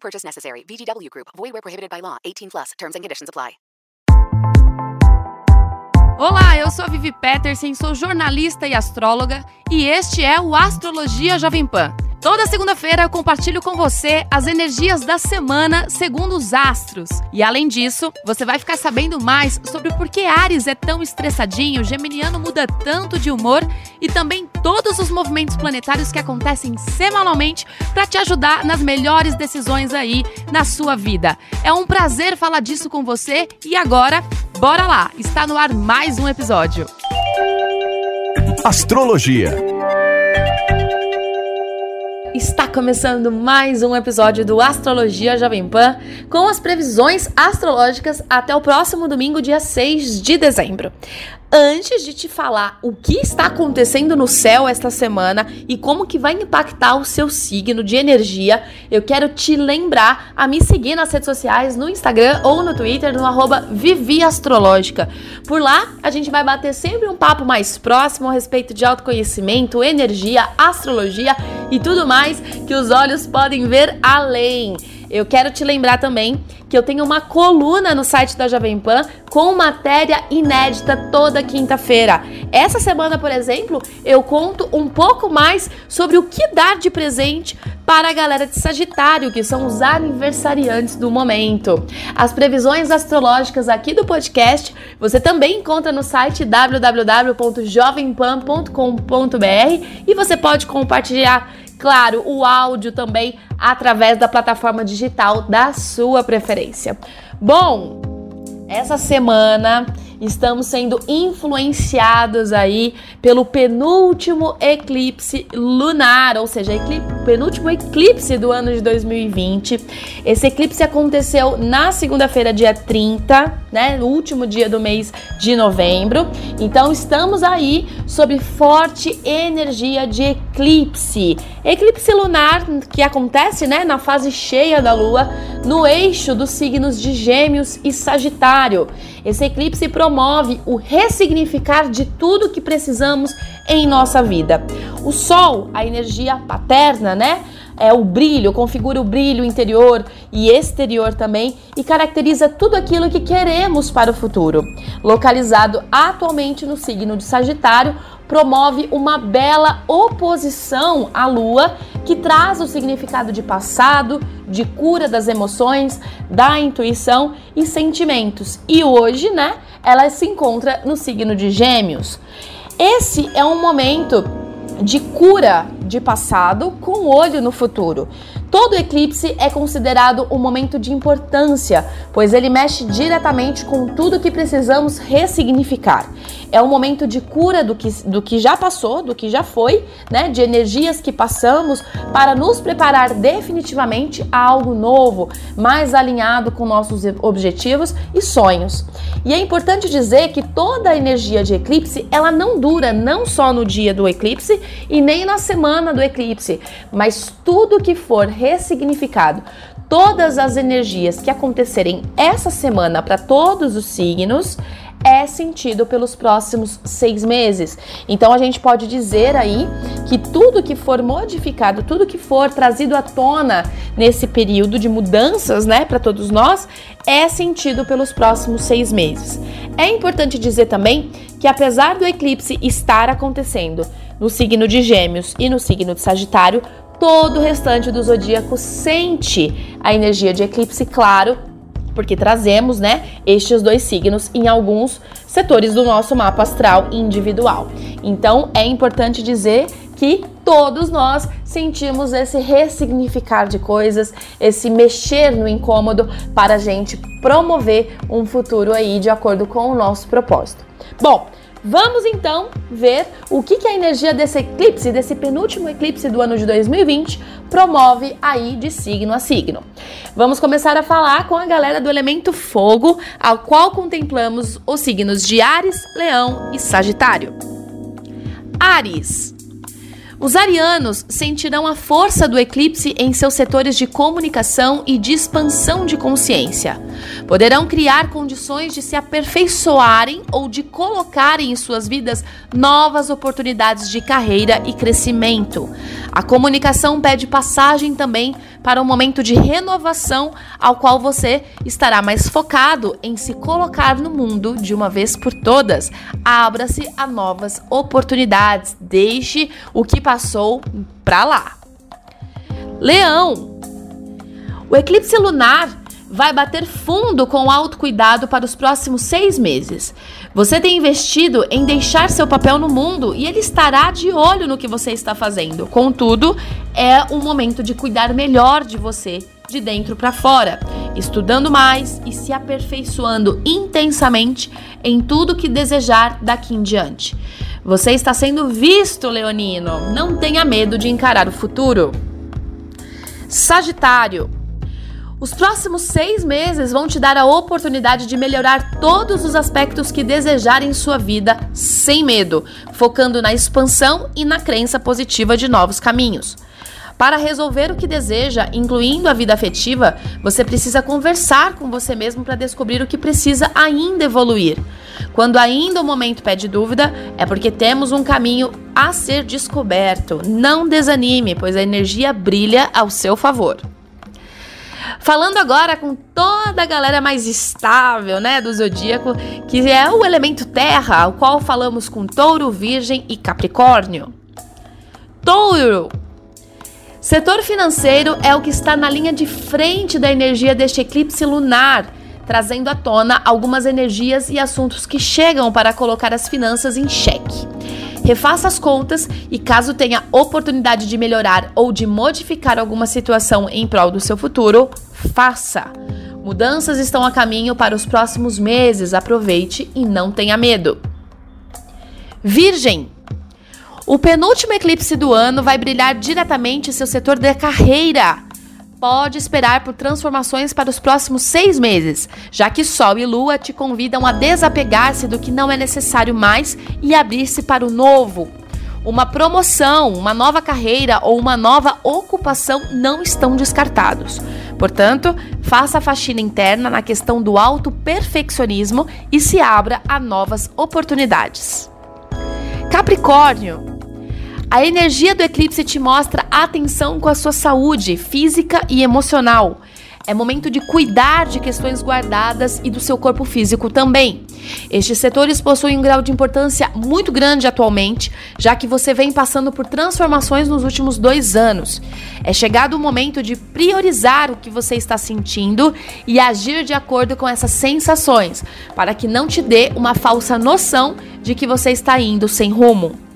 Purchase necessary. VGW Group. Void where prohibited by law. 18 plus. Terms and conditions apply. Olá, eu sou a Vivi Peterson, sou jornalista e astróloga e este é o Astrologia Jovem Pan. Toda segunda-feira eu compartilho com você as energias da semana segundo os astros. E além disso, você vai ficar sabendo mais sobre por que Ares é tão estressadinho, Geminiano muda tanto de humor e também todos os movimentos planetários que acontecem semanalmente para te ajudar nas melhores decisões aí na sua vida. É um prazer falar disso com você e agora, bora lá! Está no ar mais um episódio. Astrologia. Está começando mais um episódio do Astrologia Jovem Pan com as previsões astrológicas até o próximo domingo, dia 6 de dezembro. Antes de te falar o que está acontecendo no céu esta semana e como que vai impactar o seu signo de energia, eu quero te lembrar a me seguir nas redes sociais, no Instagram ou no Twitter, no arroba. Por lá, a gente vai bater sempre um papo mais próximo a respeito de autoconhecimento, energia, astrologia e tudo mais que os olhos podem ver além. Eu quero te lembrar também que eu tenho uma coluna no site da Jovem Pan com matéria inédita toda quinta-feira. Essa semana, por exemplo, eu conto um pouco mais sobre o que dar de presente para a galera de Sagitário, que são os aniversariantes do momento. As previsões astrológicas aqui do podcast você também encontra no site www.jovempan.com.br e você pode compartilhar claro, o áudio também através da plataforma digital da sua preferência. Bom, essa semana estamos sendo influenciados aí pelo penúltimo eclipse lunar, ou seja, eclipse, penúltimo eclipse do ano de 2020. Esse eclipse aconteceu na segunda-feira, dia 30, né, no último dia do mês de novembro. Então estamos aí sob forte energia de eclipse. Eclipse lunar que acontece, né, na fase cheia da lua, no eixo dos signos de Gêmeos e Sagitário. Esse eclipse o ressignificar de tudo que precisamos em nossa vida. O Sol, a energia paterna, né? É o brilho, configura o brilho interior e exterior também e caracteriza tudo aquilo que queremos para o futuro. Localizado atualmente no signo de Sagitário, promove uma bela oposição à Lua que traz o significado de passado, de cura das emoções, da intuição e sentimentos. E hoje, né, ela se encontra no signo de Gêmeos. Esse é um momento de cura de passado com olho no futuro. Todo eclipse é considerado um momento de importância, pois ele mexe diretamente com tudo que precisamos ressignificar. É um momento de cura do que, do que já passou, do que já foi, né? De energias que passamos para nos preparar definitivamente a algo novo, mais alinhado com nossos objetivos e sonhos. E é importante dizer que toda a energia de eclipse ela não dura não só no dia do eclipse e nem na semana do eclipse, mas tudo que for ressignificado, todas as energias que acontecerem essa semana para todos os signos é sentido pelos próximos seis meses. Então a gente pode dizer aí que tudo que for modificado, tudo que for trazido à tona nesse período de mudanças, né, para todos nós, é sentido pelos próximos seis meses. É importante dizer também que apesar do eclipse estar acontecendo no signo de Gêmeos e no signo de Sagitário, todo o restante do zodíaco sente a energia de eclipse, claro, porque trazemos, né, estes dois signos em alguns setores do nosso mapa astral individual. Então, é importante dizer que todos nós sentimos esse ressignificar de coisas, esse mexer no incômodo para a gente promover um futuro aí de acordo com o nosso propósito. Bom, Vamos então ver o que, que a energia desse eclipse, desse penúltimo eclipse do ano de 2020, promove aí de signo a signo. vamos começar a falar com a galera do elemento fogo, ao qual contemplamos os signos de Ares, Leão e Sagitário. Ares. Os arianos sentirão a força do eclipse em seus setores de comunicação e de expansão de consciência. Poderão criar condições de se aperfeiçoarem ou de colocarem em suas vidas novas oportunidades de carreira e crescimento. A comunicação pede passagem também para um momento de renovação, ao qual você estará mais focado em se colocar no mundo de uma vez por todas. Abra-se a novas oportunidades, deixe o que passou para lá. Leão. O eclipse lunar vai bater fundo com autocuidado para os próximos seis meses. Você tem investido em deixar seu papel no mundo e ele estará de olho no que você está fazendo. Contudo, é um momento de cuidar melhor de você, de dentro para fora, estudando mais e se aperfeiçoando intensamente em tudo que desejar daqui em diante. Você está sendo visto, Leonino. Não tenha medo de encarar o futuro. Sagitário, os próximos seis meses vão te dar a oportunidade de melhorar todos os aspectos que desejar em sua vida sem medo, focando na expansão e na crença positiva de novos caminhos. Para resolver o que deseja, incluindo a vida afetiva, você precisa conversar com você mesmo para descobrir o que precisa ainda evoluir. Quando ainda o momento pede dúvida, é porque temos um caminho a ser descoberto. Não desanime, pois a energia brilha ao seu favor. Falando agora com toda a galera mais estável, né, do zodíaco, que é o elemento terra, ao qual falamos com Touro, Virgem e Capricórnio. Touro. Setor financeiro é o que está na linha de frente da energia deste eclipse lunar, trazendo à tona algumas energias e assuntos que chegam para colocar as finanças em xeque. Refaça as contas e, caso tenha oportunidade de melhorar ou de modificar alguma situação em prol do seu futuro, faça. Mudanças estão a caminho para os próximos meses. Aproveite e não tenha medo. Virgem. O penúltimo eclipse do ano vai brilhar diretamente seu setor de carreira pode esperar por transformações para os próximos seis meses, já que Sol e Lua te convidam a desapegar-se do que não é necessário mais e abrir-se para o novo. Uma promoção, uma nova carreira ou uma nova ocupação não estão descartados. Portanto, faça a faxina interna na questão do auto-perfeccionismo e se abra a novas oportunidades. Capricórnio, a energia do eclipse te mostra atenção com a sua saúde física e emocional. É momento de cuidar de questões guardadas e do seu corpo físico também. Estes setores possuem um grau de importância muito grande atualmente, já que você vem passando por transformações nos últimos dois anos. É chegado o momento de priorizar o que você está sentindo e agir de acordo com essas sensações, para que não te dê uma falsa noção de que você está indo sem rumo.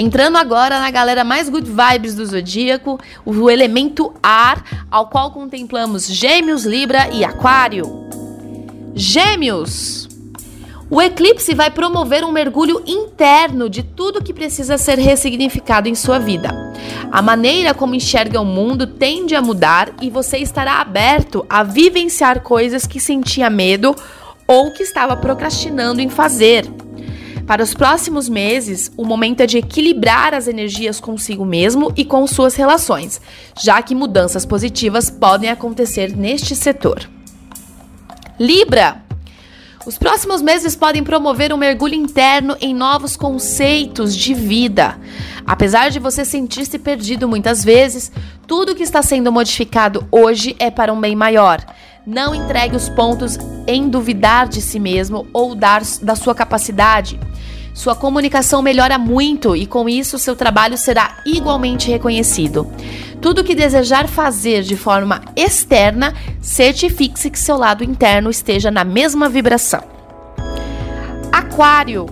Entrando agora na galera mais good vibes do zodíaco, o elemento ar, ao qual contemplamos Gêmeos, Libra e Aquário. Gêmeos! O eclipse vai promover um mergulho interno de tudo que precisa ser ressignificado em sua vida. A maneira como enxerga o mundo tende a mudar e você estará aberto a vivenciar coisas que sentia medo ou que estava procrastinando em fazer. Para os próximos meses, o momento é de equilibrar as energias consigo mesmo e com suas relações, já que mudanças positivas podem acontecer neste setor. Libra. Os próximos meses podem promover um mergulho interno em novos conceitos de vida. Apesar de você sentir-se perdido muitas vezes, tudo que está sendo modificado hoje é para um bem maior. Não entregue os pontos em duvidar de si mesmo ou dar da sua capacidade. Sua comunicação melhora muito e com isso seu trabalho será igualmente reconhecido. Tudo que desejar fazer de forma externa, certifique-se que seu lado interno esteja na mesma vibração. Aquário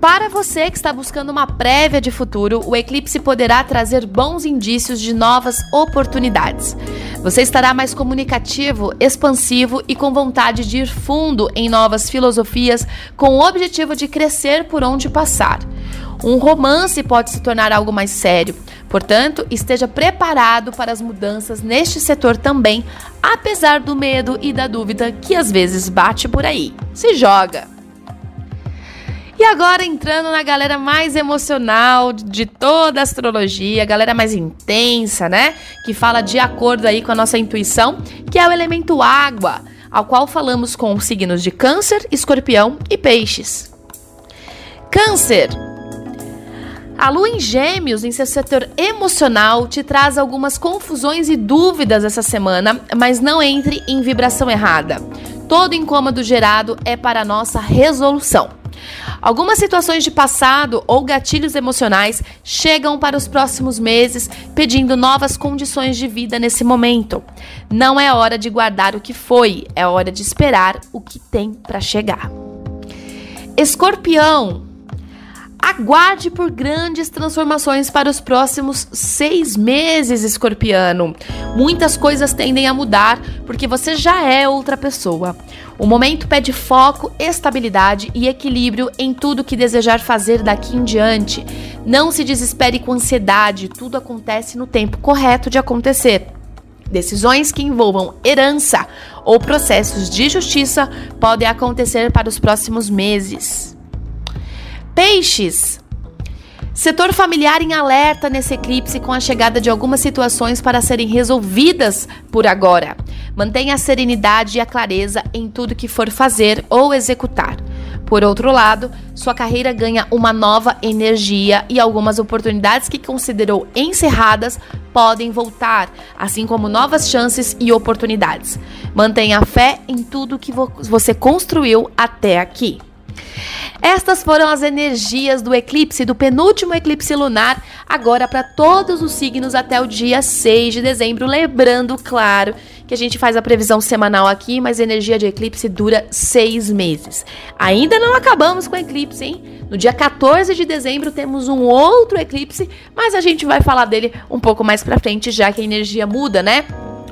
para você que está buscando uma prévia de futuro, o eclipse poderá trazer bons indícios de novas oportunidades. Você estará mais comunicativo, expansivo e com vontade de ir fundo em novas filosofias com o objetivo de crescer por onde passar. Um romance pode se tornar algo mais sério. Portanto, esteja preparado para as mudanças neste setor também, apesar do medo e da dúvida que às vezes bate por aí. Se joga! E agora entrando na galera mais emocional de toda a astrologia, galera mais intensa, né? Que fala de acordo aí com a nossa intuição, que é o elemento água, ao qual falamos com os signos de Câncer, Escorpião e Peixes. Câncer. A lua em Gêmeos, em seu setor emocional, te traz algumas confusões e dúvidas essa semana, mas não entre em vibração errada. Todo incômodo gerado é para nossa resolução. Algumas situações de passado ou gatilhos emocionais chegam para os próximos meses pedindo novas condições de vida nesse momento. Não é hora de guardar o que foi, é hora de esperar o que tem para chegar. Escorpião, Aguarde por grandes transformações para os próximos seis meses, escorpiano. Muitas coisas tendem a mudar porque você já é outra pessoa. O momento pede foco, estabilidade e equilíbrio em tudo que desejar fazer daqui em diante. Não se desespere com ansiedade, tudo acontece no tempo correto de acontecer. Decisões que envolvam herança ou processos de justiça podem acontecer para os próximos meses. Peixes. Setor familiar em alerta nesse eclipse com a chegada de algumas situações para serem resolvidas por agora. Mantenha a serenidade e a clareza em tudo que for fazer ou executar. Por outro lado, sua carreira ganha uma nova energia e algumas oportunidades que considerou encerradas podem voltar, assim como novas chances e oportunidades. Mantenha a fé em tudo que você construiu até aqui. Estas foram as energias do eclipse, do penúltimo eclipse lunar, agora para todos os signos até o dia 6 de dezembro. Lembrando, claro, que a gente faz a previsão semanal aqui, mas a energia de eclipse dura seis meses. Ainda não acabamos com o eclipse, hein? No dia 14 de dezembro temos um outro eclipse, mas a gente vai falar dele um pouco mais pra frente, já que a energia muda, né?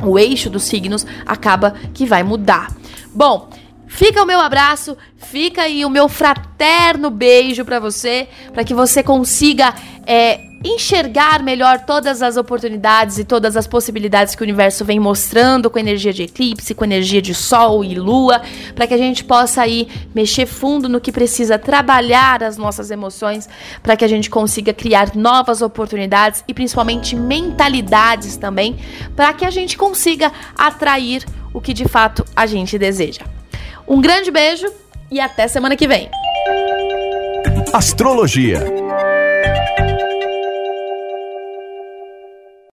O eixo dos signos acaba que vai mudar. Bom, Fica o meu abraço, fica aí o meu fraterno beijo para você, para que você consiga é, enxergar melhor todas as oportunidades e todas as possibilidades que o universo vem mostrando com energia de eclipse, com energia de sol e lua, para que a gente possa aí mexer fundo no que precisa trabalhar as nossas emoções, para que a gente consiga criar novas oportunidades e principalmente mentalidades também, para que a gente consiga atrair o que de fato a gente deseja. Um grande beijo e até semana que vem. Astrologia